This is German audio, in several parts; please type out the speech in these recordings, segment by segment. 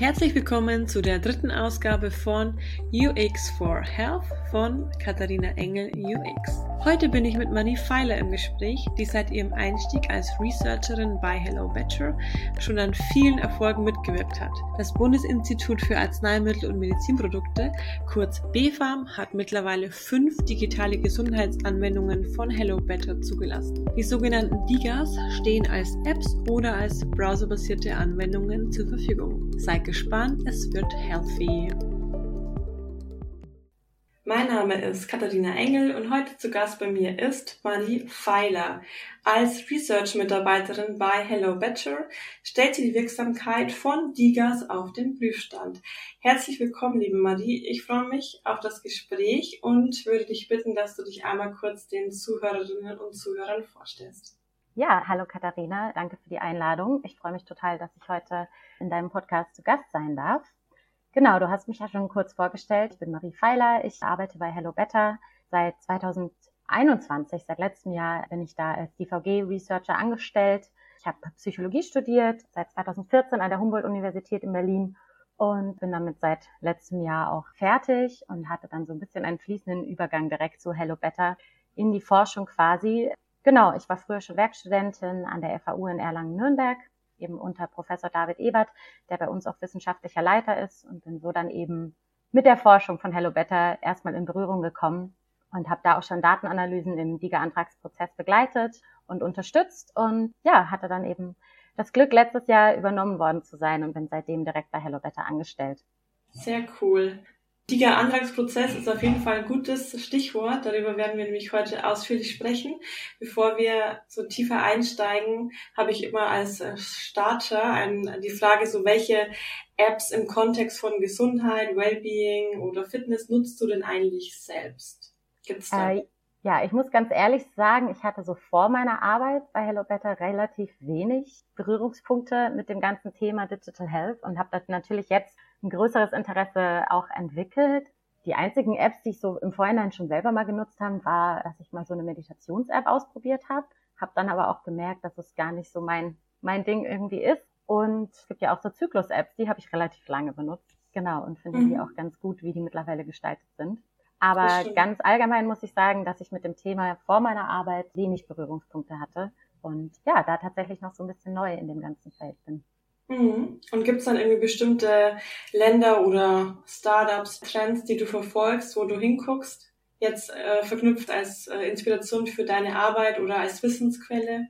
herzlich willkommen zu der dritten Ausgabe von UX for Health von Katharina Engel UX. Heute bin ich mit Marie Pfeiler im Gespräch, die seit ihrem Einstieg als Researcherin bei Hello Better schon an vielen Erfolgen mitgewirkt hat. Das Bundesinstitut für Arzneimittel und Medizinprodukte, kurz BfArM, hat mittlerweile fünf digitale Gesundheitsanwendungen von Hello Better zugelassen. Die sogenannten DIGAs stehen als Apps oder als browserbasierte Anwendungen zur Verfügung. Seid gespannt, es wird healthy. Mein Name ist Katharina Engel und heute zu Gast bei mir ist Marie Pfeiler. Als Research-Mitarbeiterin bei Hello Better stellt sie die Wirksamkeit von Digas auf den Prüfstand. Herzlich willkommen, liebe Marie. Ich freue mich auf das Gespräch und würde dich bitten, dass du dich einmal kurz den Zuhörerinnen und Zuhörern vorstellst. Ja, hallo Katharina, danke für die Einladung. Ich freue mich total, dass ich heute in deinem Podcast zu Gast sein darf. Genau, du hast mich ja schon kurz vorgestellt. Ich bin Marie Pfeiler. Ich arbeite bei Hello Better seit 2021. Seit letztem Jahr bin ich da als DVG-Researcher angestellt. Ich habe Psychologie studiert, seit 2014 an der Humboldt-Universität in Berlin und bin damit seit letztem Jahr auch fertig und hatte dann so ein bisschen einen fließenden Übergang direkt zu Hello Better in die Forschung quasi. Genau, ich war früher schon Werkstudentin an der FAU in Erlangen-Nürnberg eben unter Professor David Ebert, der bei uns auch wissenschaftlicher Leiter ist und bin so dann eben mit der Forschung von Hello Better erstmal in Berührung gekommen und habe da auch schon Datenanalysen im DIGA-Antragsprozess begleitet und unterstützt und ja, hatte dann eben das Glück, letztes Jahr übernommen worden zu sein und bin seitdem direkt bei Hello Better angestellt. Sehr cool. Diger Antragsprozess ist auf jeden Fall ein gutes Stichwort. Darüber werden wir nämlich heute ausführlich sprechen. Bevor wir so tiefer einsteigen, habe ich immer als äh, Starter ein, die Frage, so welche Apps im Kontext von Gesundheit, Wellbeing oder Fitness nutzt du denn eigentlich selbst? Gibt's da? Äh, ja, ich muss ganz ehrlich sagen, ich hatte so vor meiner Arbeit bei Hello Better relativ wenig Berührungspunkte mit dem ganzen Thema Digital Health und habe das natürlich jetzt ein größeres Interesse auch entwickelt. Die einzigen Apps, die ich so im Vorhinein schon selber mal genutzt habe, war, dass ich mal so eine Meditations-App ausprobiert habe. Habe dann aber auch gemerkt, dass es gar nicht so mein, mein Ding irgendwie ist. Und es gibt ja auch so Zyklus-Apps, die habe ich relativ lange benutzt. Genau, und finde mhm. die auch ganz gut, wie die mittlerweile gestaltet sind. Aber ganz allgemein muss ich sagen, dass ich mit dem Thema vor meiner Arbeit wenig Berührungspunkte hatte und ja, da tatsächlich noch so ein bisschen neu in dem ganzen Feld bin. Mhm. Und gibt es dann irgendwie bestimmte Länder oder Startups, Trends, die du verfolgst, wo du hinguckst, jetzt äh, verknüpft als äh, Inspiration für deine Arbeit oder als Wissensquelle?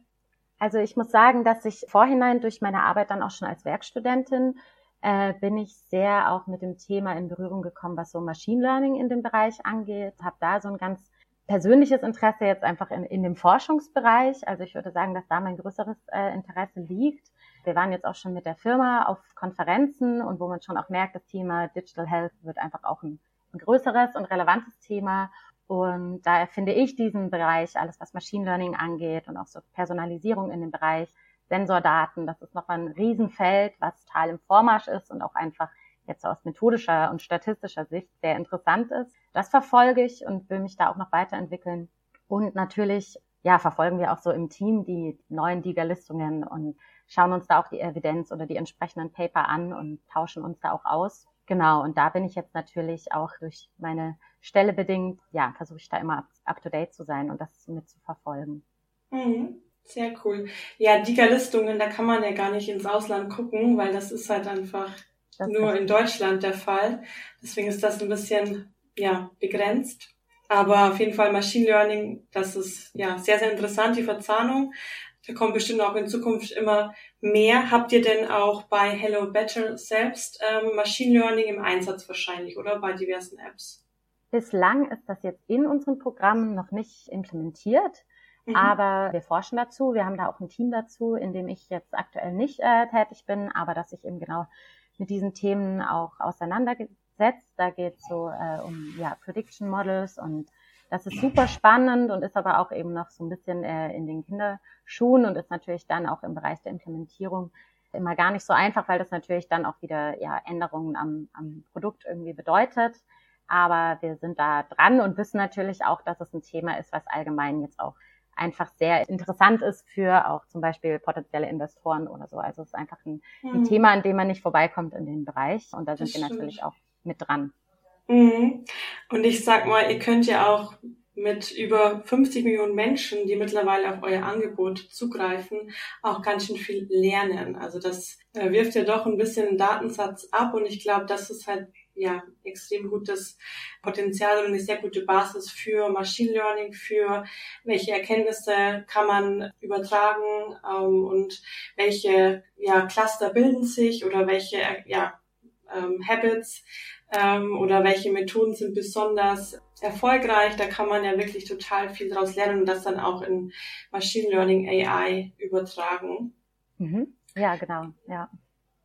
Also ich muss sagen, dass ich vorhinein durch meine Arbeit dann auch schon als Werkstudentin äh, bin ich sehr auch mit dem Thema in Berührung gekommen, was so Machine Learning in dem Bereich angeht. Habe da so ein ganz persönliches Interesse jetzt einfach in, in dem Forschungsbereich. Also ich würde sagen, dass da mein größeres äh, Interesse liegt. Wir waren jetzt auch schon mit der Firma auf Konferenzen und wo man schon auch merkt, das Thema Digital Health wird einfach auch ein, ein größeres und relevantes Thema. Und daher finde ich diesen Bereich, alles was Machine Learning angeht und auch so Personalisierung in dem Bereich, Sensordaten, das ist noch ein Riesenfeld, was total im Vormarsch ist und auch einfach jetzt aus methodischer und statistischer Sicht sehr interessant ist. Das verfolge ich und will mich da auch noch weiterentwickeln. Und natürlich, ja, verfolgen wir auch so im Team die neuen DIGA-Listungen und schauen uns da auch die Evidenz oder die entsprechenden Paper an und tauschen uns da auch aus. Genau, und da bin ich jetzt natürlich auch durch meine Stelle bedingt, ja, versuche ich da immer up-to-date zu sein und das mit zu verfolgen. Mhm. Sehr cool. Ja, DIGA-Listungen, da kann man ja gar nicht ins Ausland gucken, weil das ist halt einfach das nur in Deutschland der Fall. Deswegen ist das ein bisschen, ja, begrenzt. Aber auf jeden Fall Machine Learning, das ist ja sehr, sehr interessant, die Verzahnung. Da kommt bestimmt auch in Zukunft immer mehr. Habt ihr denn auch bei Hello Better selbst ähm, Machine Learning im Einsatz wahrscheinlich oder bei diversen Apps? Bislang ist das jetzt in unseren Programmen noch nicht implementiert. Mhm. Aber wir forschen dazu. Wir haben da auch ein Team dazu, in dem ich jetzt aktuell nicht äh, tätig bin, aber dass sich eben genau mit diesen Themen auch auseinandergesetzt. Da geht es so äh, um ja, Prediction Models und das ist super spannend und ist aber auch eben noch so ein bisschen äh, in den Kinderschuhen und ist natürlich dann auch im Bereich der Implementierung immer gar nicht so einfach, weil das natürlich dann auch wieder ja, Änderungen am, am Produkt irgendwie bedeutet. Aber wir sind da dran und wissen natürlich auch, dass es ein Thema ist, was allgemein jetzt auch einfach sehr interessant ist für auch zum Beispiel potenzielle Investoren oder so. Also es ist einfach ein, ein mhm. Thema, an dem man nicht vorbeikommt in dem Bereich und da sind wir natürlich auch mit dran. Mhm. Und ich sag mal, ihr könnt ja auch mit über 50 Millionen Menschen, die mittlerweile auf euer Angebot zugreifen, auch ganz schön viel lernen. Also das äh, wirft ja doch ein bisschen den Datensatz ab und ich glaube, das ist halt ja extrem gutes Potenzial und eine sehr gute Basis für Machine Learning, für welche Erkenntnisse kann man übertragen ähm, und welche ja, Cluster bilden sich oder welche ja, ähm, Habits ähm, oder welche Methoden sind besonders erfolgreich. Da kann man ja wirklich total viel daraus lernen und das dann auch in Machine Learning AI übertragen. Mhm. Ja, genau, ja.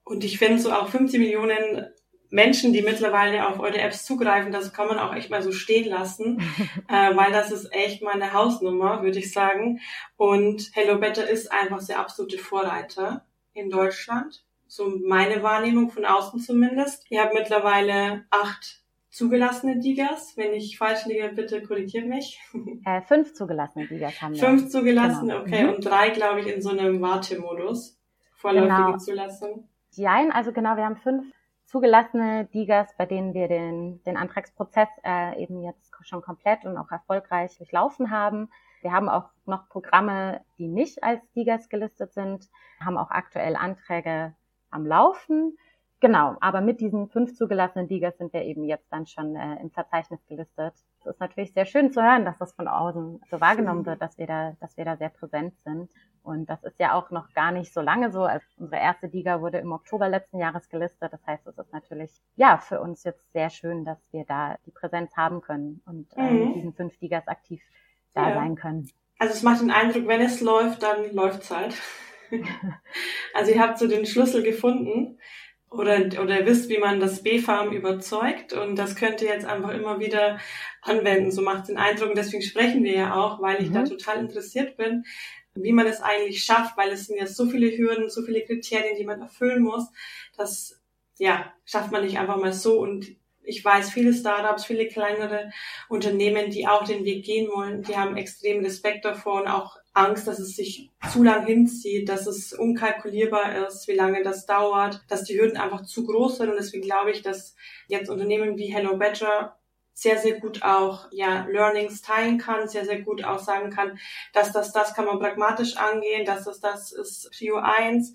Und ich finde so auch 50 Millionen Menschen, die mittlerweile auf eure Apps zugreifen, das kann man auch echt mal so stehen lassen, äh, weil das ist echt meine Hausnummer, würde ich sagen. Und Hello Better ist einfach der absolute Vorreiter in Deutschland. So meine Wahrnehmung von außen zumindest. Ihr habt mittlerweile acht zugelassene Digas. Wenn ich falsch liege, bitte korrigiert mich. Äh, fünf zugelassene Digas haben wir. Fünf zugelassene, genau. okay. Mhm. Und drei, glaube ich, in so einem Wartemodus. Vorläufige genau. Zulassung. Nein, also genau, wir haben fünf zugelassene Digas, bei denen wir den, den Antragsprozess äh, eben jetzt schon komplett und auch erfolgreich durchlaufen haben. Wir haben auch noch Programme, die nicht als Digas gelistet sind, haben auch aktuell Anträge am Laufen. Genau, aber mit diesen fünf zugelassenen Digas sind wir eben jetzt dann schon äh, im Verzeichnis gelistet. Es ist natürlich sehr schön zu hören, dass das von außen so wahrgenommen wird, dass wir da, dass wir da sehr präsent sind. Und das ist ja auch noch gar nicht so lange so. Also unsere erste Diga wurde im Oktober letzten Jahres gelistet. Das heißt, es ist natürlich ja für uns jetzt sehr schön, dass wir da die Präsenz haben können und äh, mhm. mit diesen fünf Digas aktiv da ja. sein können. Also es macht den Eindruck, wenn es läuft, dann läuft's halt. Also ihr habt so den Schlüssel gefunden oder, oder wisst, wie man das B-Farm überzeugt und das könnt ihr jetzt einfach immer wieder anwenden. So macht den Eindruck und deswegen sprechen wir ja auch, weil ich mhm. da total interessiert bin, wie man es eigentlich schafft, weil es sind ja so viele Hürden, so viele Kriterien, die man erfüllen muss. Das ja, schafft man nicht einfach mal so und ich weiß, viele Startups, viele kleinere Unternehmen, die auch den Weg gehen wollen, die haben extrem Respekt davor und auch Angst, dass es sich zu lang hinzieht, dass es unkalkulierbar ist, wie lange das dauert, dass die Hürden einfach zu groß sind. Und deswegen glaube ich, dass jetzt Unternehmen wie Hello Better sehr, sehr gut auch ja, Learnings teilen kann, sehr, sehr gut auch sagen kann, dass das, das kann man pragmatisch angehen, dass das, das ist Prio 1.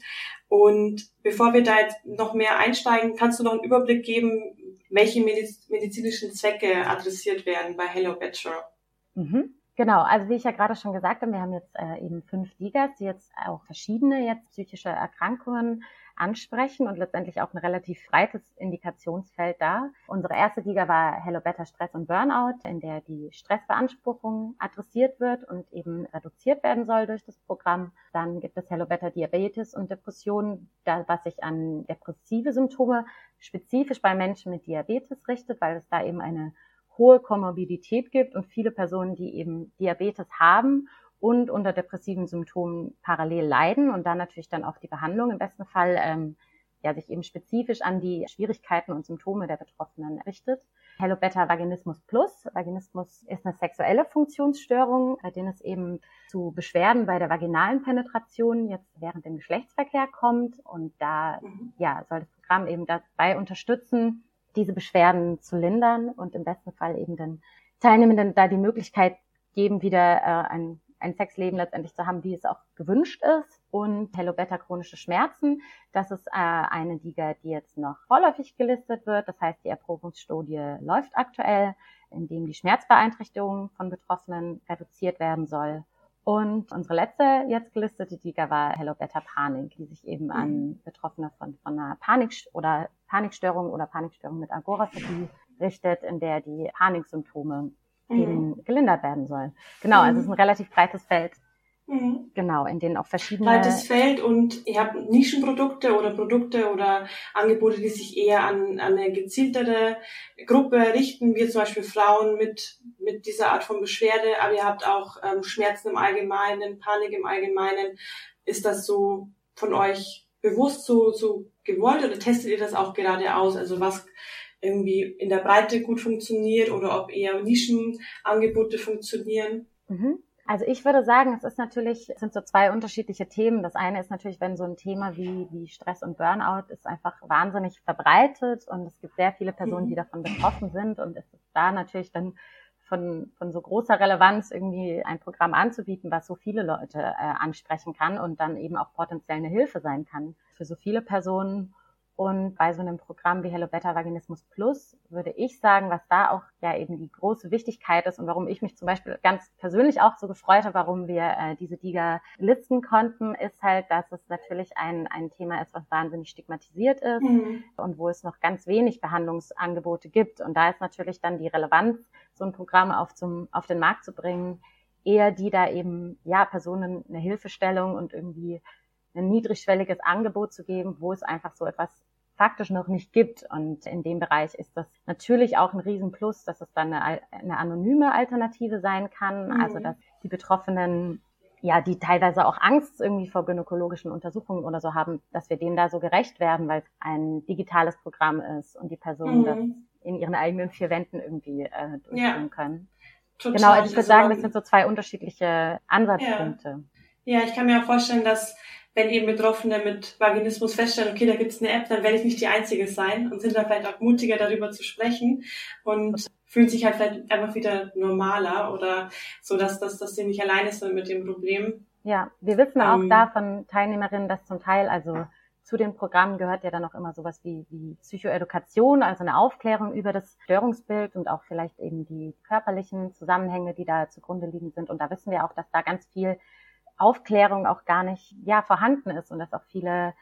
Und bevor wir da jetzt noch mehr einsteigen, kannst du noch einen Überblick geben, welche medizinischen Zwecke adressiert werden bei Hello Better? Mhm. Genau, also wie ich ja gerade schon gesagt habe, wir haben jetzt äh, eben fünf Digas, die jetzt auch verschiedene jetzt psychische Erkrankungen ansprechen und letztendlich auch ein relativ breites Indikationsfeld da. Unsere erste Liga war Hello Better Stress und Burnout, in der die Stressbeanspruchung adressiert wird und eben reduziert werden soll durch das Programm. Dann gibt es Hello Better Diabetes und Depression, da, was sich an depressive Symptome spezifisch bei Menschen mit Diabetes richtet, weil es da eben eine hohe Komorbidität gibt und viele Personen, die eben Diabetes haben und unter depressiven Symptomen parallel leiden und dann natürlich dann auch die Behandlung im besten Fall ähm, ja, sich eben spezifisch an die Schwierigkeiten und Symptome der Betroffenen richtet. Hello Beta Vaginismus Plus. Vaginismus ist eine sexuelle Funktionsstörung, bei denen es eben zu Beschwerden bei der vaginalen Penetration jetzt während dem Geschlechtsverkehr kommt. Und da mhm. ja, soll das Programm eben dabei unterstützen, diese Beschwerden zu lindern und im besten Fall eben den Teilnehmenden da die Möglichkeit geben, wieder äh, ein ein Sexleben letztendlich zu haben, wie es auch gewünscht ist. Und Hello Beta chronische Schmerzen, das ist äh, eine Liga, die jetzt noch vorläufig gelistet wird. Das heißt, die Erprobungsstudie läuft aktuell, in dem die Schmerzbeeinträchtigung von Betroffenen reduziert werden soll. Und unsere letzte jetzt gelistete Liga war Hello Beta Panik, die sich eben an mhm. Betroffene von, von einer Panik oder Panikstörung oder Panikstörung mit Agoraphobie richtet, in der die Paniksymptome eben mhm. gelindert werden soll. Genau, also es ist ein mhm. relativ breites Feld. Mhm. Genau, in denen auch verschiedene. Breites Feld und ihr habt Nischenprodukte oder Produkte oder Angebote, die sich eher an, an eine gezieltere Gruppe richten, wie zum Beispiel Frauen mit, mit dieser Art von Beschwerde, aber ihr habt auch ähm, Schmerzen im Allgemeinen, Panik im Allgemeinen. Ist das so von euch bewusst so, so gewollt oder testet ihr das auch gerade aus? Also was irgendwie in der Breite gut funktioniert oder ob eher Nischenangebote funktionieren? Mhm. Also ich würde sagen, es ist natürlich, es sind so zwei unterschiedliche Themen. Das eine ist natürlich, wenn so ein Thema wie, wie Stress und Burnout ist einfach wahnsinnig verbreitet und es gibt sehr viele Personen, die mhm. davon betroffen sind und es ist da natürlich dann von, von so großer Relevanz irgendwie ein Programm anzubieten, was so viele Leute äh, ansprechen kann und dann eben auch potenziell eine Hilfe sein kann für so viele Personen. Und bei so einem Programm wie Hello Better Vaginismus Plus würde ich sagen, was da auch ja eben die große Wichtigkeit ist und warum ich mich zum Beispiel ganz persönlich auch so gefreut habe, warum wir äh, diese DIGA listen konnten, ist halt, dass es natürlich ein, ein Thema ist, was wahnsinnig stigmatisiert ist mhm. und wo es noch ganz wenig Behandlungsangebote gibt. Und da ist natürlich dann die Relevanz, so ein Programm auf, zum, auf den Markt zu bringen, eher die da eben, ja, Personen eine Hilfestellung und irgendwie ein niedrigschwelliges Angebot zu geben, wo es einfach so etwas faktisch noch nicht gibt. Und in dem Bereich ist das natürlich auch ein Riesenplus, dass es dann eine, eine anonyme Alternative sein kann. Mhm. Also dass die Betroffenen ja, die teilweise auch Angst irgendwie vor gynäkologischen Untersuchungen oder so haben, dass wir denen da so gerecht werden, weil es ein digitales Programm ist und die Personen mhm. das in ihren eigenen vier Wänden irgendwie äh, durchführen ja. können. Total. Genau, also ich würde also sagen, das sind so zwei unterschiedliche Ansatzpunkte. Ja. ja, ich kann mir auch vorstellen, dass wenn eben Betroffene mit Vaginismus feststellen, okay, da gibt es eine App, dann werde ich nicht die Einzige sein und sind da vielleicht auch mutiger darüber zu sprechen und fühlen sich halt vielleicht einfach wieder normaler oder so, dass, dass, dass sie nicht alleine sind mit dem Problem. Ja, wir wissen auch ähm, da von Teilnehmerinnen, dass zum Teil, also zu den Programmen gehört ja dann auch immer sowas wie, wie Psychoedukation, also eine Aufklärung über das Störungsbild und auch vielleicht eben die körperlichen Zusammenhänge, die da zugrunde liegen sind. Und da wissen wir auch, dass da ganz viel Aufklärung auch gar nicht ja, vorhanden ist und dass auch viele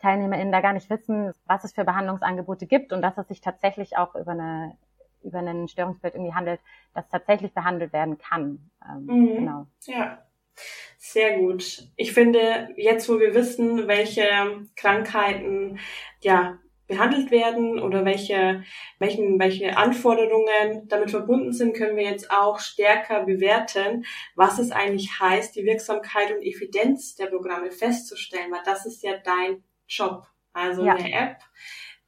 TeilnehmerInnen da gar nicht wissen, was es für Behandlungsangebote gibt und dass es sich tatsächlich auch über eine über ein Störungsbild irgendwie handelt, das tatsächlich behandelt werden kann. Ähm, mhm. Genau. Ja, sehr gut. Ich finde, jetzt wo wir wissen, welche Krankheiten ja behandelt werden oder welche, welchen, welche Anforderungen damit verbunden sind, können wir jetzt auch stärker bewerten, was es eigentlich heißt, die Wirksamkeit und Evidenz der Programme festzustellen, weil das ist ja dein Job. Also ja. eine App,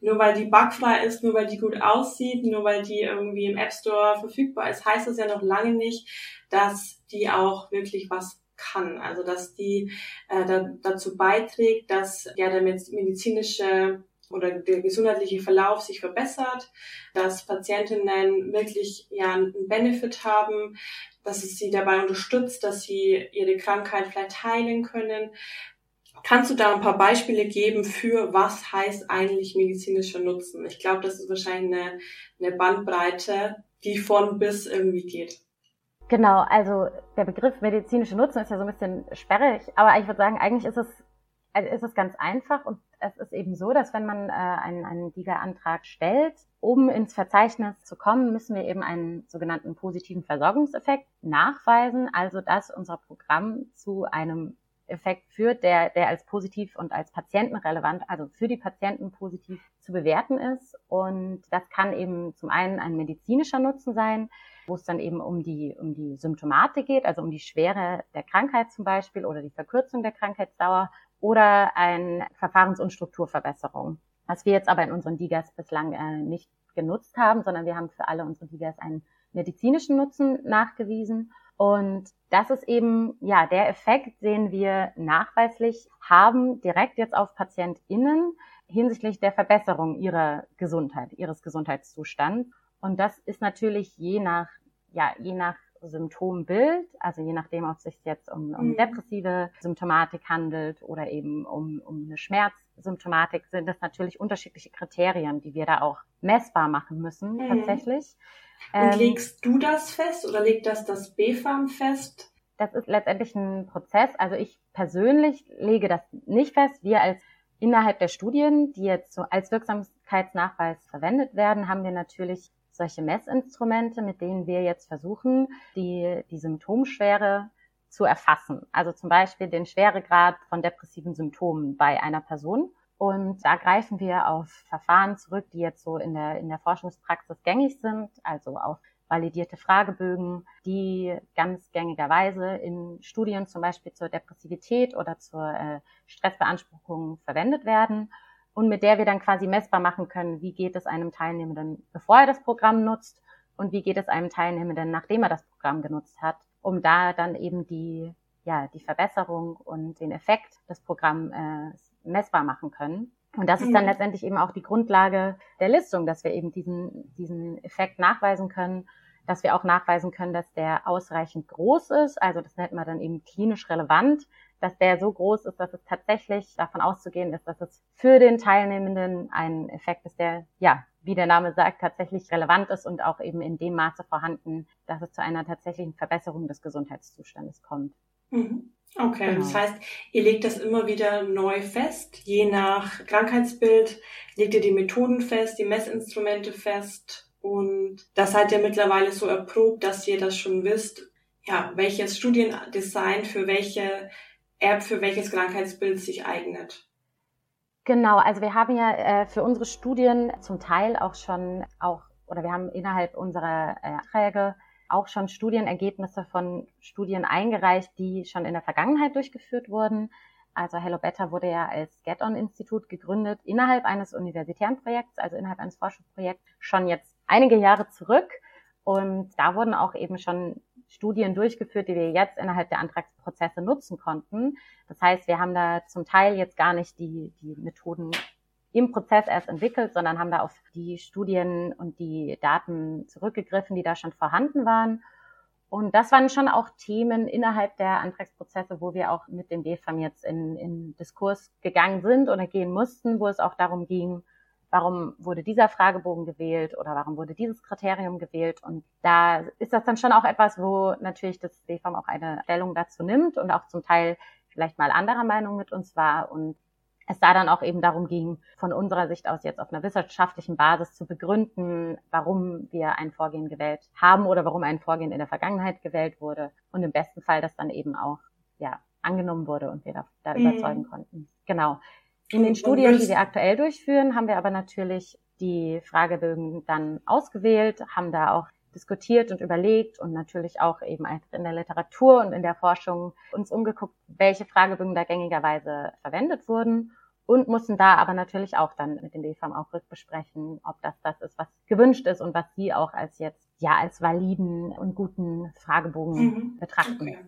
nur weil die bugfrei ist, nur weil die gut aussieht, nur weil die irgendwie im App Store verfügbar ist, heißt das ja noch lange nicht, dass die auch wirklich was kann. Also dass die äh, da, dazu beiträgt, dass ja der medizinische oder der gesundheitliche Verlauf sich verbessert, dass Patientinnen wirklich ja einen Benefit haben, dass es sie dabei unterstützt, dass sie ihre Krankheit vielleicht heilen können. Kannst du da ein paar Beispiele geben für was heißt eigentlich medizinischer Nutzen? Ich glaube, das ist wahrscheinlich eine, eine Bandbreite, die von bis irgendwie geht. Genau, also der Begriff medizinische Nutzen ist ja so ein bisschen sperrig, aber ich würde sagen, eigentlich ist es, also ist es ganz einfach und es ist eben so, dass wenn man äh, einen, einen DIGA-Antrag stellt, um ins Verzeichnis zu kommen, müssen wir eben einen sogenannten positiven Versorgungseffekt nachweisen, also dass unser Programm zu einem Effekt führt, der, der als positiv und als patientenrelevant, also für die Patienten positiv zu bewerten ist. Und das kann eben zum einen ein medizinischer Nutzen sein, wo es dann eben um die, um die Symptomatik geht, also um die Schwere der Krankheit zum Beispiel oder die Verkürzung der Krankheitsdauer oder eine Verfahrens- und Strukturverbesserung. Was wir jetzt aber in unseren Digas bislang äh, nicht genutzt haben, sondern wir haben für alle unsere Digas einen medizinischen Nutzen nachgewiesen. Und das ist eben, ja, der Effekt, den wir nachweislich haben, direkt jetzt auf PatientInnen hinsichtlich der Verbesserung ihrer Gesundheit, ihres Gesundheitszustands. Und das ist natürlich je nach, ja, je nach Symptombild, also je nachdem, ob es sich jetzt um, um mhm. depressive Symptomatik handelt oder eben um, um eine Schmerzsymptomatik, sind das natürlich unterschiedliche Kriterien, die wir da auch messbar machen müssen mhm. tatsächlich. Und ähm, legst du das fest oder legt das das BfArM fest? Das ist letztendlich ein Prozess. Also ich persönlich lege das nicht fest. Wir als innerhalb der Studien, die jetzt so als Wirksamkeitsnachweis verwendet werden, haben wir natürlich solche Messinstrumente, mit denen wir jetzt versuchen, die, die Symptomschwere zu erfassen. Also zum Beispiel den Schweregrad von depressiven Symptomen bei einer Person. Und da greifen wir auf Verfahren zurück, die jetzt so in der, in der Forschungspraxis gängig sind, also auf validierte Fragebögen, die ganz gängigerweise in Studien zum Beispiel zur Depressivität oder zur äh, Stressbeanspruchung verwendet werden und mit der wir dann quasi messbar machen können, wie geht es einem Teilnehmenden, bevor er das Programm nutzt und wie geht es einem Teilnehmenden, nachdem er das Programm genutzt hat. um da dann eben die, ja, die Verbesserung und den Effekt des Programms äh, messbar machen können. Und das ist dann mhm. letztendlich eben auch die Grundlage der Listung, dass wir eben diesen, diesen Effekt nachweisen können, dass wir auch nachweisen können, dass der ausreichend groß ist. Also das nennt man dann eben klinisch relevant, dass der so groß ist, dass es tatsächlich davon auszugehen ist, dass es für den Teilnehmenden ein Effekt ist, der, ja, wie der Name sagt, tatsächlich relevant ist und auch eben in dem Maße vorhanden, dass es zu einer tatsächlichen Verbesserung des Gesundheitszustandes kommt. Mhm. Okay, genau. das heißt, ihr legt das immer wieder neu fest, je nach Krankheitsbild, legt ihr die Methoden fest, die Messinstrumente fest und das seid ihr mittlerweile so erprobt, dass ihr das schon wisst, ja, welches Studiendesign für welche App, für welches Krankheitsbild sich eignet. Genau, also wir haben ja äh, für unsere Studien zum Teil auch schon auch, oder wir haben innerhalb unserer äh, Anträge auch schon Studienergebnisse von Studien eingereicht, die schon in der Vergangenheit durchgeführt wurden. Also Hello Better wurde ja als Get-On-Institut gegründet innerhalb eines universitären Projekts, also innerhalb eines Forschungsprojekts, schon jetzt einige Jahre zurück. Und da wurden auch eben schon Studien durchgeführt, die wir jetzt innerhalb der Antragsprozesse nutzen konnten. Das heißt, wir haben da zum Teil jetzt gar nicht die, die Methoden im Prozess erst entwickelt, sondern haben da auf die Studien und die Daten zurückgegriffen, die da schon vorhanden waren. Und das waren schon auch Themen innerhalb der Antragsprozesse, wo wir auch mit dem BFAM jetzt in, in Diskurs gegangen sind oder gehen mussten, wo es auch darum ging, warum wurde dieser Fragebogen gewählt oder warum wurde dieses Kriterium gewählt. Und da ist das dann schon auch etwas, wo natürlich das BFAM auch eine Stellung dazu nimmt und auch zum Teil vielleicht mal anderer Meinung mit uns war und es da dann auch eben darum ging, von unserer Sicht aus jetzt auf einer wissenschaftlichen Basis zu begründen, warum wir ein Vorgehen gewählt haben oder warum ein Vorgehen in der Vergangenheit gewählt wurde und im besten Fall das dann eben auch ja angenommen wurde und wir da, da mhm. überzeugen konnten. Genau. In den Studien, die wir aktuell durchführen, haben wir aber natürlich die Fragebögen dann ausgewählt, haben da auch diskutiert und überlegt und natürlich auch eben in der Literatur und in der Forschung uns umgeguckt, welche Fragebögen da gängigerweise verwendet wurden und mussten da aber natürlich auch dann mit dem BFAM auch rückbesprechen, ob das das ist, was gewünscht ist und was sie auch als jetzt ja als validen und guten Fragebogen mhm. betrachten. Okay.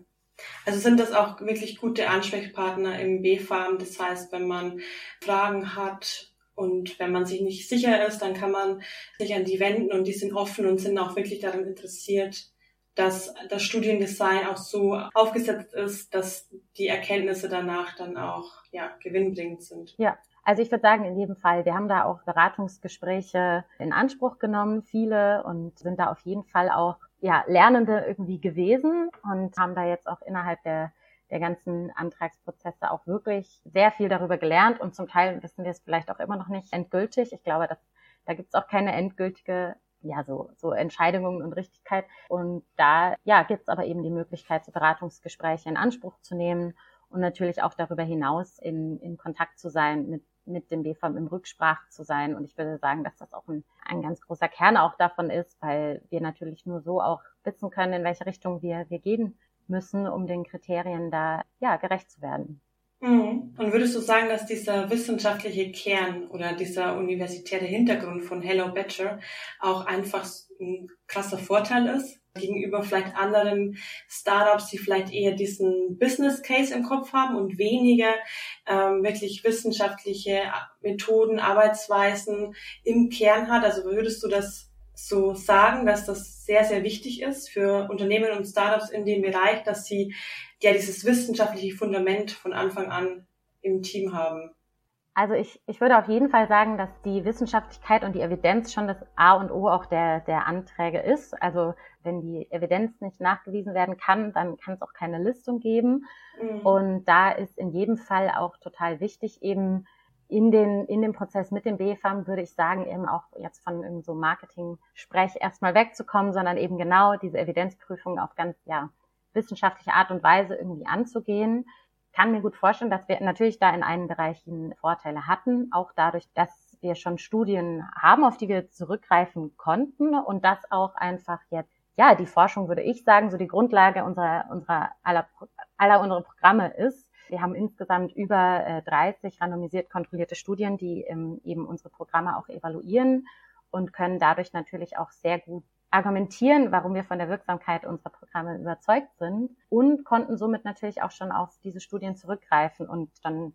Also sind das auch wirklich gute Ansprechpartner im B-Farm. Das heißt, wenn man Fragen hat und wenn man sich nicht sicher ist, dann kann man sich an die wenden und die sind offen und sind auch wirklich daran interessiert, dass das Studiendesign auch so aufgesetzt ist, dass die Erkenntnisse danach dann auch ja, gewinnbringend sind. Ja, also ich würde sagen, in jedem Fall, wir haben da auch Beratungsgespräche in Anspruch genommen, viele, und sind da auf jeden Fall auch ja, Lernende irgendwie gewesen und haben da jetzt auch innerhalb der, der ganzen Antragsprozesse auch wirklich sehr viel darüber gelernt und zum Teil wissen wir es vielleicht auch immer noch nicht endgültig. Ich glaube, dass, da gibt es auch keine endgültige ja, so, so Entscheidungen und Richtigkeit. Und da, ja, gibt es aber eben die Möglichkeit, so Beratungsgespräche in Anspruch zu nehmen und natürlich auch darüber hinaus in, in Kontakt zu sein mit mit dem BFAM im Rücksprache zu sein. Und ich würde sagen, dass das auch ein, ein ganz großer Kern auch davon ist, weil wir natürlich nur so auch wissen können, in welche Richtung wir, wir gehen müssen, um den Kriterien da ja gerecht zu werden. Mhm. Und würdest du sagen, dass dieser wissenschaftliche Kern oder dieser universitäre Hintergrund von Hello Better auch einfach ein krasser Vorteil ist? Gegenüber vielleicht anderen Startups, die vielleicht eher diesen Business Case im Kopf haben und weniger ähm, wirklich wissenschaftliche Methoden, Arbeitsweisen im Kern hat. Also würdest du das so sagen, dass das sehr, sehr wichtig ist für Unternehmen und Startups in dem Bereich, dass sie ja dieses wissenschaftliche Fundament von Anfang an im Team haben? Also ich, ich würde auf jeden Fall sagen, dass die Wissenschaftlichkeit und die Evidenz schon das A und O auch der, der Anträge ist. Also wenn die Evidenz nicht nachgewiesen werden kann, dann kann es auch keine Listung geben. Mhm. Und da ist in jedem Fall auch total wichtig, eben in den, in dem Prozess mit dem BFAM würde ich sagen, eben auch jetzt von so Marketing-Sprech erstmal wegzukommen, sondern eben genau diese Evidenzprüfung auf ganz, ja, wissenschaftliche Art und Weise irgendwie anzugehen kann mir gut vorstellen, dass wir natürlich da in einen Bereichen Vorteile hatten, auch dadurch, dass wir schon Studien haben, auf die wir zurückgreifen konnten und das auch einfach jetzt, ja, die Forschung würde ich sagen, so die Grundlage unserer, unserer aller, aller unserer Programme ist. Wir haben insgesamt über 30 äh, randomisiert kontrollierte Studien, die ähm, eben unsere Programme auch evaluieren und können dadurch natürlich auch sehr gut argumentieren, warum wir von der Wirksamkeit unserer Programme überzeugt sind und konnten somit natürlich auch schon auf diese Studien zurückgreifen und dann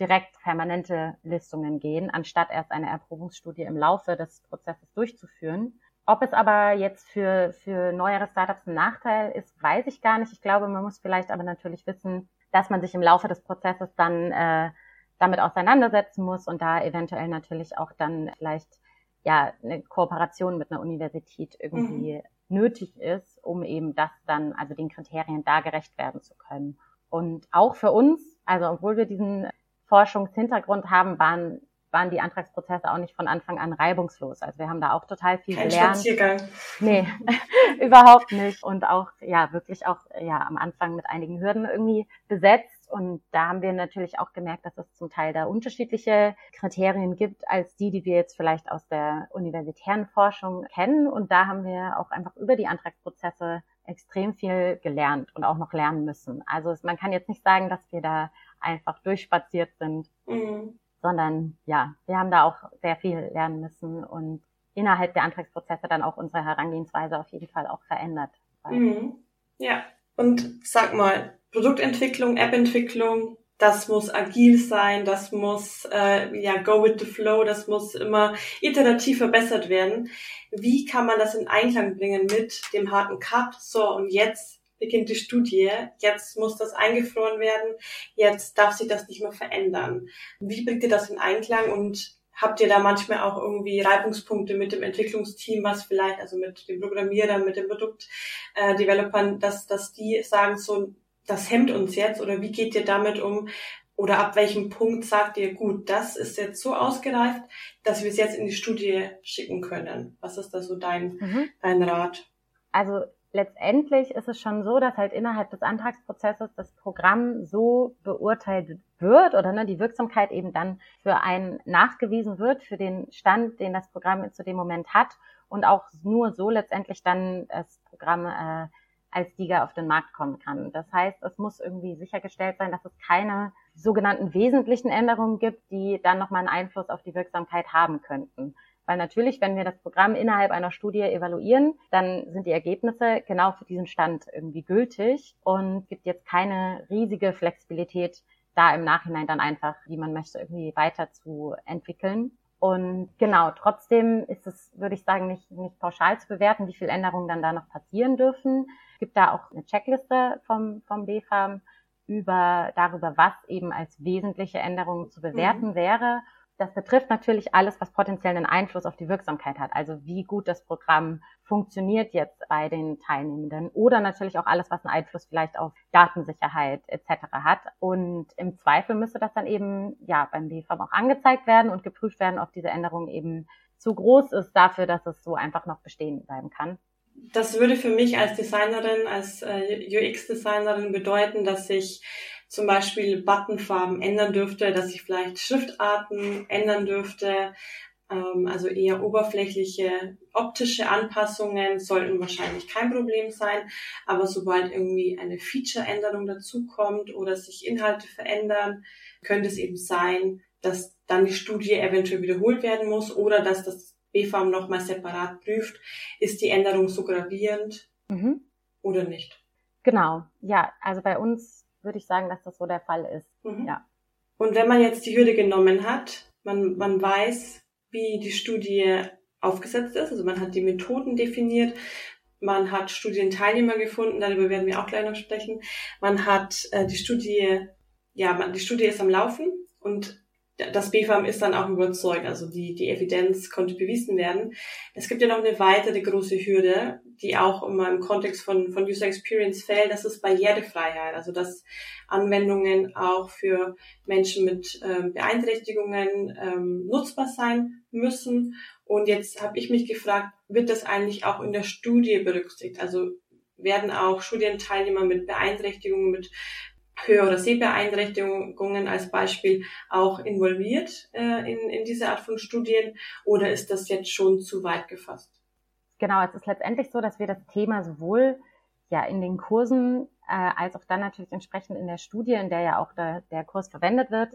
direkt permanente Listungen gehen, anstatt erst eine Erprobungsstudie im Laufe des Prozesses durchzuführen. Ob es aber jetzt für, für neuere Startups ein Nachteil ist, weiß ich gar nicht. Ich glaube, man muss vielleicht aber natürlich wissen, dass man sich im Laufe des Prozesses dann äh, damit auseinandersetzen muss und da eventuell natürlich auch dann vielleicht ja eine Kooperation mit einer Universität irgendwie mhm. nötig ist, um eben das dann, also den Kriterien da gerecht werden zu können. Und auch für uns, also obwohl wir diesen Forschungshintergrund haben, waren waren die Antragsprozesse auch nicht von Anfang an reibungslos. Also wir haben da auch total viel Kein gelernt. Spaziergang. Nee, überhaupt nicht. Und auch, ja, wirklich auch, ja, am Anfang mit einigen Hürden irgendwie besetzt. Und da haben wir natürlich auch gemerkt, dass es zum Teil da unterschiedliche Kriterien gibt als die, die wir jetzt vielleicht aus der universitären Forschung kennen. Und da haben wir auch einfach über die Antragsprozesse extrem viel gelernt und auch noch lernen müssen. Also man kann jetzt nicht sagen, dass wir da einfach durchspaziert sind, mhm. sondern ja, wir haben da auch sehr viel lernen müssen und innerhalb der Antragsprozesse dann auch unsere Herangehensweise auf jeden Fall auch verändert. Mhm. Ja, und sag mal, Produktentwicklung, App-Entwicklung, das muss agil sein, das muss äh, ja go with the flow, das muss immer iterativ verbessert werden. Wie kann man das in Einklang bringen mit dem harten Cut? So und jetzt beginnt die Studie, jetzt muss das eingefroren werden, jetzt darf sich das nicht mehr verändern. Wie bringt ihr das in Einklang und habt ihr da manchmal auch irgendwie Reibungspunkte mit dem Entwicklungsteam, was vielleicht, also mit den Programmierern, mit den Produktdevelopern, dass, dass die sagen so, das hemmt uns jetzt oder wie geht ihr damit um? Oder ab welchem Punkt sagt ihr, gut, das ist jetzt so ausgereift, dass wir es jetzt in die Studie schicken können? Was ist da so dein, mhm. dein Rat? Also letztendlich ist es schon so, dass halt innerhalb des Antragsprozesses das Programm so beurteilt wird oder ne, die Wirksamkeit eben dann für einen nachgewiesen wird, für den Stand, den das Programm zu dem Moment hat und auch nur so letztendlich dann das Programm äh, als Sieger auf den Markt kommen kann. Das heißt, es muss irgendwie sichergestellt sein, dass es keine sogenannten wesentlichen Änderungen gibt, die dann nochmal einen Einfluss auf die Wirksamkeit haben könnten. Weil natürlich, wenn wir das Programm innerhalb einer Studie evaluieren, dann sind die Ergebnisse genau für diesen Stand irgendwie gültig und gibt jetzt keine riesige Flexibilität, da im Nachhinein dann einfach, wie man möchte, irgendwie weiter zu entwickeln. Und genau, trotzdem ist es, würde ich sagen, nicht, nicht pauschal zu bewerten, wie viele Änderungen dann da noch passieren dürfen. Es gibt da auch eine Checkliste vom, vom BFAM über, darüber, was eben als wesentliche Änderungen zu bewerten mhm. wäre. Das betrifft natürlich alles, was potenziell einen Einfluss auf die Wirksamkeit hat. Also wie gut das Programm funktioniert jetzt bei den Teilnehmenden oder natürlich auch alles, was einen Einfluss vielleicht auf Datensicherheit etc. hat. Und im Zweifel müsste das dann eben ja beim BFAM auch angezeigt werden und geprüft werden, ob diese Änderung eben zu groß ist dafür, dass es so einfach noch bestehen bleiben kann das würde für mich als Designerin, als äh, UX-Designerin bedeuten, dass ich zum Beispiel Buttonfarben ändern dürfte, dass ich vielleicht Schriftarten ändern dürfte. Ähm, also eher oberflächliche optische Anpassungen sollten wahrscheinlich kein Problem sein. Aber sobald irgendwie eine Feature-Änderung dazukommt oder sich Inhalte verändern, könnte es eben sein, dass dann die Studie eventuell wiederholt werden muss oder dass das BFAM nochmal separat prüft, ist die Änderung so gravierend mhm. oder nicht. Genau, ja, also bei uns würde ich sagen, dass das so der Fall ist. Mhm. Ja. Und wenn man jetzt die Hürde genommen hat, man, man weiß, wie die Studie aufgesetzt ist, also man hat die Methoden definiert, man hat Studienteilnehmer gefunden, darüber werden wir auch gleich noch sprechen. Man hat äh, die Studie, ja, man, die Studie ist am Laufen und das BFAM ist dann auch überzeugt, also die, die Evidenz konnte bewiesen werden. Es gibt ja noch eine weitere große Hürde, die auch immer im Kontext von, von User Experience fällt, das ist Barrierefreiheit, also dass Anwendungen auch für Menschen mit ähm, Beeinträchtigungen ähm, nutzbar sein müssen. Und jetzt habe ich mich gefragt, wird das eigentlich auch in der Studie berücksichtigt? Also werden auch Studienteilnehmer mit Beeinträchtigungen, mit Oder Sehbeeinträchtigungen als Beispiel auch involviert äh, in, in diese Art von Studien oder ist das jetzt schon zu weit gefasst? Genau, es ist letztendlich so, dass wir das Thema sowohl ja in den Kursen äh, als auch dann natürlich entsprechend in der Studie, in der ja auch der, der Kurs verwendet wird,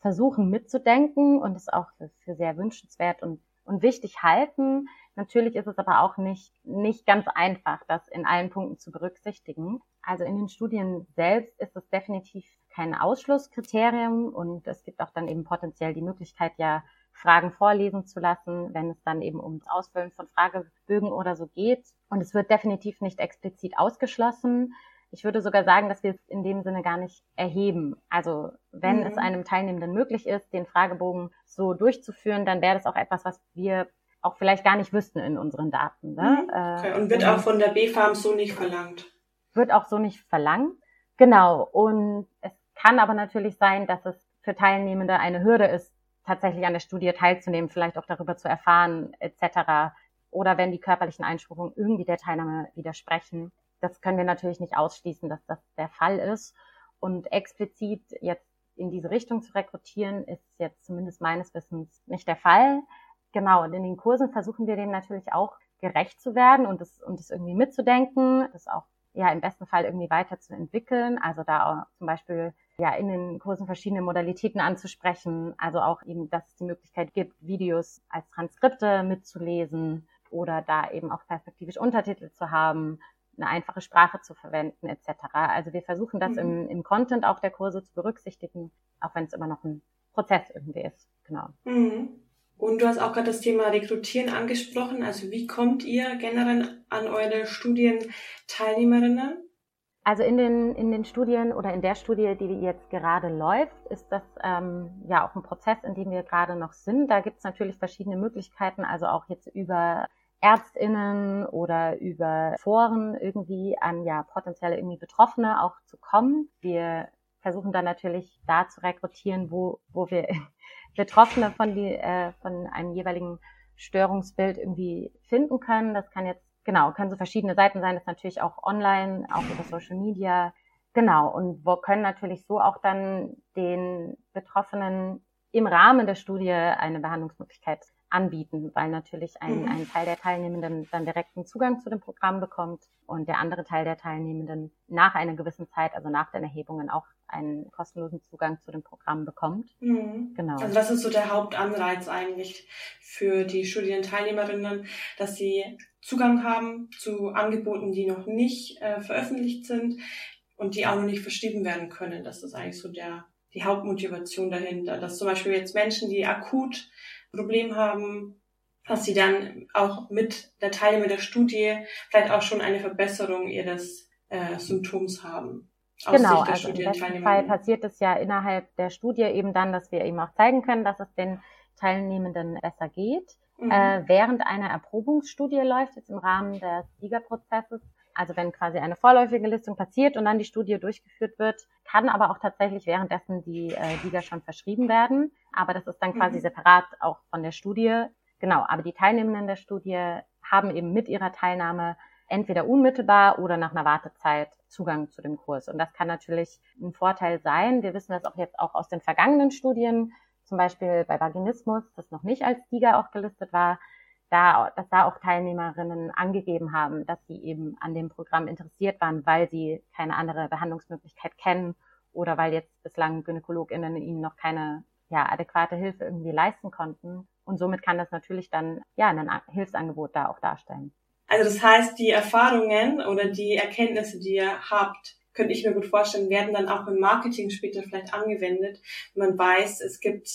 versuchen mitzudenken und es auch für, für sehr wünschenswert und, und wichtig halten, Natürlich ist es aber auch nicht, nicht ganz einfach, das in allen Punkten zu berücksichtigen. Also in den Studien selbst ist es definitiv kein Ausschlusskriterium und es gibt auch dann eben potenziell die Möglichkeit, ja Fragen vorlesen zu lassen, wenn es dann eben um das Ausfüllen von Fragebögen oder so geht. Und es wird definitiv nicht explizit ausgeschlossen. Ich würde sogar sagen, dass wir es in dem Sinne gar nicht erheben. Also wenn mhm. es einem Teilnehmenden möglich ist, den Fragebogen so durchzuführen, dann wäre das auch etwas, was wir auch vielleicht gar nicht wüssten in unseren Daten. Ne? Mhm. Okay. Und wird und auch von der B-Farm so nicht verlangt? Wird auch so nicht verlangt. Genau. Und es kann aber natürlich sein, dass es für Teilnehmende eine Hürde ist, tatsächlich an der Studie teilzunehmen, vielleicht auch darüber zu erfahren, etc. Oder wenn die körperlichen Einstufungen irgendwie der Teilnahme widersprechen. Das können wir natürlich nicht ausschließen, dass das der Fall ist. Und explizit jetzt in diese Richtung zu rekrutieren, ist jetzt zumindest meines Wissens nicht der Fall. Genau, und in den Kursen versuchen wir dem natürlich auch gerecht zu werden und es und es irgendwie mitzudenken, das auch ja im besten Fall irgendwie weiterzuentwickeln. Also da zum Beispiel ja in den Kursen verschiedene Modalitäten anzusprechen. Also auch eben, dass es die Möglichkeit gibt, Videos als Transkripte mitzulesen oder da eben auch perspektivisch Untertitel zu haben, eine einfache Sprache zu verwenden etc. Also wir versuchen das mhm. im, im Content auch der Kurse zu berücksichtigen, auch wenn es immer noch ein Prozess irgendwie ist. Genau. Mhm. Und du hast auch gerade das Thema Rekrutieren angesprochen. Also wie kommt ihr generell an eure Studienteilnehmerinnen? Also in den, in den Studien oder in der Studie, die jetzt gerade läuft, ist das ähm, ja auch ein Prozess, in dem wir gerade noch sind. Da gibt es natürlich verschiedene Möglichkeiten, also auch jetzt über ÄrztInnen oder über Foren irgendwie an ja potenzielle irgendwie Betroffene auch zu kommen. Wir versuchen dann natürlich da zu rekrutieren, wo, wo wir Betroffene von, die, äh, von einem jeweiligen Störungsbild irgendwie finden können. Das kann jetzt, genau, können so verschiedene Seiten sein, das ist natürlich auch online, auch über Social Media. Genau, und wo können natürlich so auch dann den Betroffenen im Rahmen der Studie eine Behandlungsmöglichkeit anbieten, weil natürlich ein, mhm. ein Teil der Teilnehmenden dann direkten Zugang zu dem Programm bekommt und der andere Teil der Teilnehmenden nach einer gewissen Zeit, also nach den Erhebungen, auch einen kostenlosen Zugang zu dem Programm bekommt. Mhm. Genau. Also das ist so der Hauptanreiz eigentlich für die Studienteilnehmerinnen, dass sie Zugang haben zu Angeboten, die noch nicht äh, veröffentlicht sind und die auch noch nicht verschrieben werden können. Das ist eigentlich so der die Hauptmotivation dahinter, dass zum Beispiel jetzt Menschen, die akut Problem haben, dass sie dann auch mit der Teilnehmer der Studie vielleicht auch schon eine Verbesserung ihres äh, Symptoms haben. genau, also im besten Fall passiert es ja innerhalb der Studie eben dann, dass wir eben auch zeigen können, dass es den Teilnehmenden besser geht. Mhm. Äh, während einer Erprobungsstudie läuft, jetzt im Rahmen des Siegerprozesses, also wenn quasi eine vorläufige Listung passiert und dann die Studie durchgeführt wird, kann aber auch tatsächlich währenddessen die äh, Liga schon verschrieben werden. Aber das ist dann quasi mhm. separat auch von der Studie. Genau, aber die Teilnehmenden der Studie haben eben mit ihrer Teilnahme entweder unmittelbar oder nach einer Wartezeit Zugang zu dem Kurs. Und das kann natürlich ein Vorteil sein. Wir wissen das auch jetzt auch aus den vergangenen Studien, zum Beispiel bei Vaginismus, das noch nicht als Liga auch gelistet war, da, dass da auch Teilnehmerinnen angegeben haben, dass sie eben an dem Programm interessiert waren, weil sie keine andere Behandlungsmöglichkeit kennen oder weil jetzt bislang GynäkologInnen ihnen noch keine ja, adäquate Hilfe irgendwie leisten konnten. Und somit kann das natürlich dann ja ein Hilfsangebot da auch darstellen. Also das heißt, die Erfahrungen oder die Erkenntnisse, die ihr habt, könnte ich mir gut vorstellen, werden dann auch im Marketing später vielleicht angewendet. Man weiß, es gibt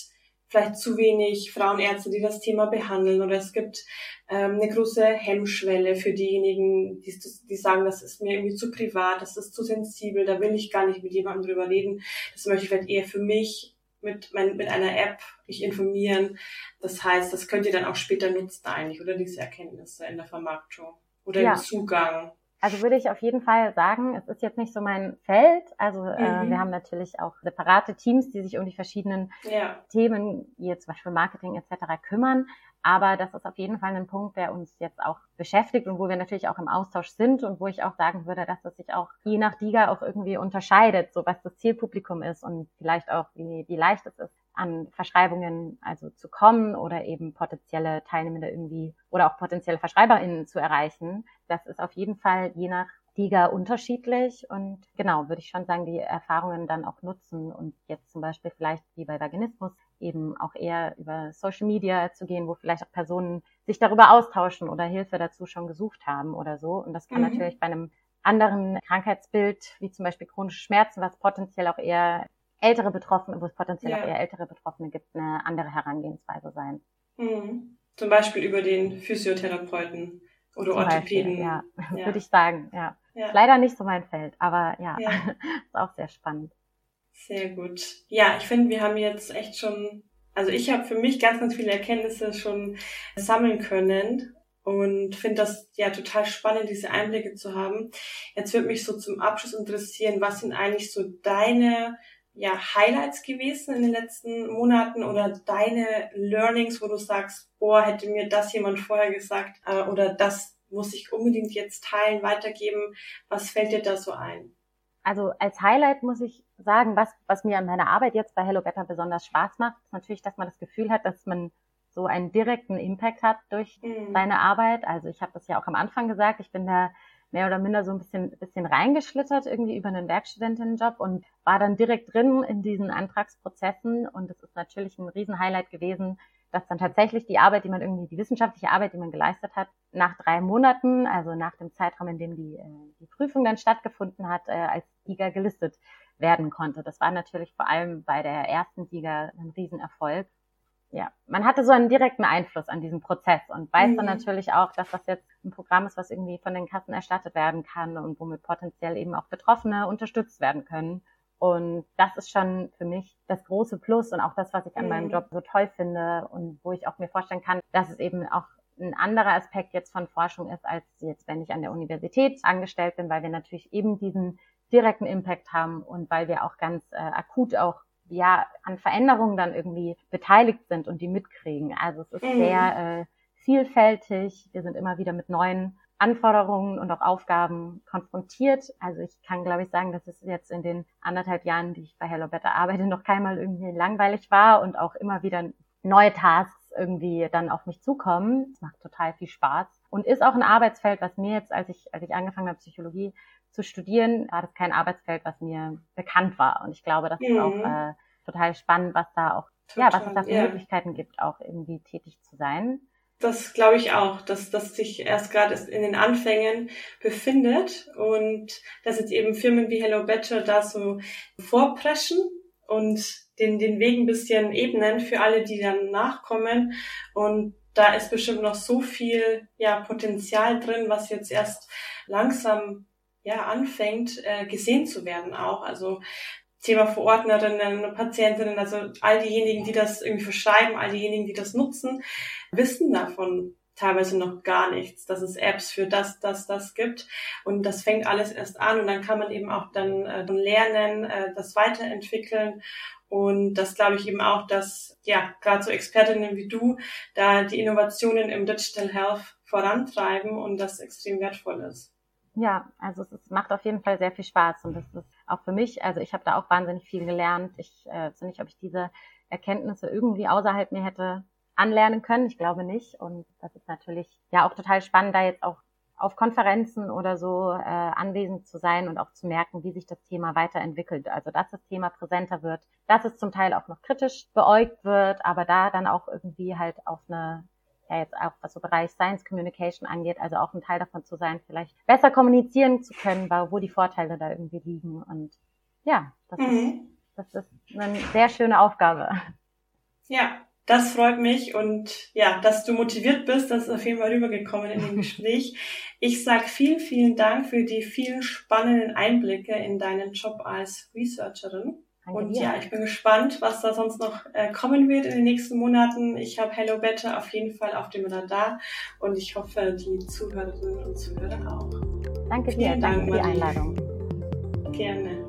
vielleicht zu wenig Frauenärzte, die das Thema behandeln oder es gibt ähm, eine große Hemmschwelle für diejenigen, die, die sagen, das ist mir irgendwie zu privat, das ist zu sensibel, da will ich gar nicht mit jemandem drüber reden. Das möchte ich vielleicht eher für mich mit, mein, mit einer App mich informieren. Das heißt, das könnt ihr dann auch später nutzen eigentlich, oder diese Erkenntnisse in der Vermarktung oder ja. im Zugang. Also würde ich auf jeden Fall sagen, es ist jetzt nicht so mein Feld. Also äh, mhm. äh, wir haben natürlich auch separate Teams, die sich um die verschiedenen ja. Themen, wie jetzt zum Beispiel Marketing etc. kümmern. Aber das ist auf jeden Fall ein Punkt, der uns jetzt auch beschäftigt und wo wir natürlich auch im Austausch sind und wo ich auch sagen würde, dass es sich auch je nach Liga auch irgendwie unterscheidet, so was das Zielpublikum ist und vielleicht auch wie, wie leicht es ist, an Verschreibungen also zu kommen oder eben potenzielle Teilnehmende irgendwie oder auch potenzielle VerschreiberInnen zu erreichen. Das ist auf jeden Fall je nach DIGA unterschiedlich und genau, würde ich schon sagen, die Erfahrungen dann auch nutzen und jetzt zum Beispiel vielleicht wie bei Vaginismus eben auch eher über Social Media zu gehen, wo vielleicht auch Personen sich darüber austauschen oder Hilfe dazu schon gesucht haben oder so. Und das kann mhm. natürlich bei einem anderen Krankheitsbild, wie zum Beispiel chronische Schmerzen, was potenziell auch eher ältere Betroffene, wo es potenziell ja. auch eher ältere Betroffene gibt, eine andere Herangehensweise sein. Mhm. Zum Beispiel über den Physiotherapeuten oder Zum Orthopäden. Beispiel, ja, ja. würde ich sagen, ja. ja. Leider nicht so mein Feld, aber ja, ja. ist auch sehr spannend. Sehr gut. Ja, ich finde, wir haben jetzt echt schon, also ich habe für mich ganz, ganz viele Erkenntnisse schon sammeln können und finde das ja total spannend, diese Einblicke zu haben. Jetzt würde mich so zum Abschluss interessieren, was sind eigentlich so deine ja, Highlights gewesen in den letzten Monaten oder deine Learnings, wo du sagst, boah, hätte mir das jemand vorher gesagt äh, oder das muss ich unbedingt jetzt teilen, weitergeben. Was fällt dir da so ein? Also als Highlight muss ich sagen, was, was mir an meiner Arbeit jetzt bei Hello Better besonders Spaß macht, ist natürlich, dass man das Gefühl hat, dass man so einen direkten Impact hat durch mhm. seine Arbeit. Also ich habe das ja auch am Anfang gesagt, ich bin da mehr oder minder so ein bisschen, bisschen reingeschlittert irgendwie über einen Werkstudentinnenjob und war dann direkt drin in diesen Antragsprozessen. Und es ist natürlich ein Riesenhighlight gewesen, dass dann tatsächlich die Arbeit, die man irgendwie, die wissenschaftliche Arbeit, die man geleistet hat, nach drei Monaten, also nach dem Zeitraum, in dem die, äh, die Prüfung dann stattgefunden hat, äh, als Sieger gelistet werden konnte. Das war natürlich vor allem bei der ersten Sieger ein Riesenerfolg ja, man hatte so einen direkten Einfluss an diesen Prozess und weiß mhm. dann natürlich auch, dass das jetzt ein Programm ist, was irgendwie von den Kassen erstattet werden kann und womit potenziell eben auch Betroffene unterstützt werden können. Und das ist schon für mich das große Plus und auch das, was ich an mhm. meinem Job so toll finde und wo ich auch mir vorstellen kann, dass es eben auch ein anderer Aspekt jetzt von Forschung ist, als jetzt, wenn ich an der Universität angestellt bin, weil wir natürlich eben diesen direkten Impact haben und weil wir auch ganz äh, akut auch ja an Veränderungen dann irgendwie beteiligt sind und die mitkriegen. Also es ist mhm. sehr äh, vielfältig. Wir sind immer wieder mit neuen Anforderungen und auch Aufgaben konfrontiert. Also ich kann, glaube ich, sagen, dass es jetzt in den anderthalb Jahren, die ich bei Hello Better arbeite, noch keinmal irgendwie langweilig war und auch immer wieder neue Tasks irgendwie dann auf mich zukommen. Es macht total viel Spaß und ist auch ein Arbeitsfeld, was mir jetzt, als ich, als ich angefangen habe, Psychologie zu studieren, war das kein Arbeitsfeld, was mir bekannt war. Und ich glaube, das mhm. ist auch mhm. äh, total spannend, was da auch, total, ja, was es da für ja. Möglichkeiten gibt, auch irgendwie tätig zu sein. Das glaube ich auch, dass das sich erst gerade in den Anfängen befindet und dass jetzt eben Firmen wie Hello Better da so vorpreschen und den, den Weg ein bisschen ebnen für alle, die dann nachkommen. Und da ist bestimmt noch so viel ja, Potenzial drin, was jetzt erst langsam ja, anfängt, äh, gesehen zu werden auch. Also Thema Verordnerinnen, Patientinnen, also all diejenigen, die das irgendwie verschreiben, all diejenigen, die das nutzen, wissen davon teilweise noch gar nichts, dass es Apps für das, das, das gibt. Und das fängt alles erst an und dann kann man eben auch dann, äh, lernen, äh, das weiterentwickeln. Und das glaube ich eben auch, dass ja gerade so Expertinnen wie du da die Innovationen im Digital Health vorantreiben und das extrem wertvoll ist. Ja, also es macht auf jeden Fall sehr viel Spaß und das ist auch für mich, also ich habe da auch wahnsinnig viel gelernt. Ich äh, weiß nicht, ob ich diese Erkenntnisse irgendwie außerhalb mir hätte anlernen können. Ich glaube nicht. Und das ist natürlich ja auch total spannend, da jetzt auch auf Konferenzen oder so äh, anwesend zu sein und auch zu merken, wie sich das Thema weiterentwickelt. Also dass das Thema präsenter wird, dass es zum Teil auch noch kritisch beäugt wird, aber da dann auch irgendwie halt auf eine ja jetzt auch was so Bereich Science Communication angeht, also auch ein Teil davon zu sein, vielleicht besser kommunizieren zu können, wo die Vorteile da irgendwie liegen. Und ja, das, mhm. ist, das ist eine sehr schöne Aufgabe. Ja, das freut mich und ja, dass du motiviert bist, das ist auf jeden Fall rübergekommen in dem Gespräch. Ich sag vielen, vielen Dank für die vielen spannenden Einblicke in deinen Job als Researcherin. Und ja, ich bin gespannt, was da sonst noch äh, kommen wird in den nächsten Monaten. Ich habe Hello Better auf jeden Fall auf dem Radar und ich hoffe, die Zuhörerinnen und Zuhörer auch. Danke dir, Vielen danke Dank, für die Einladung. Gerne.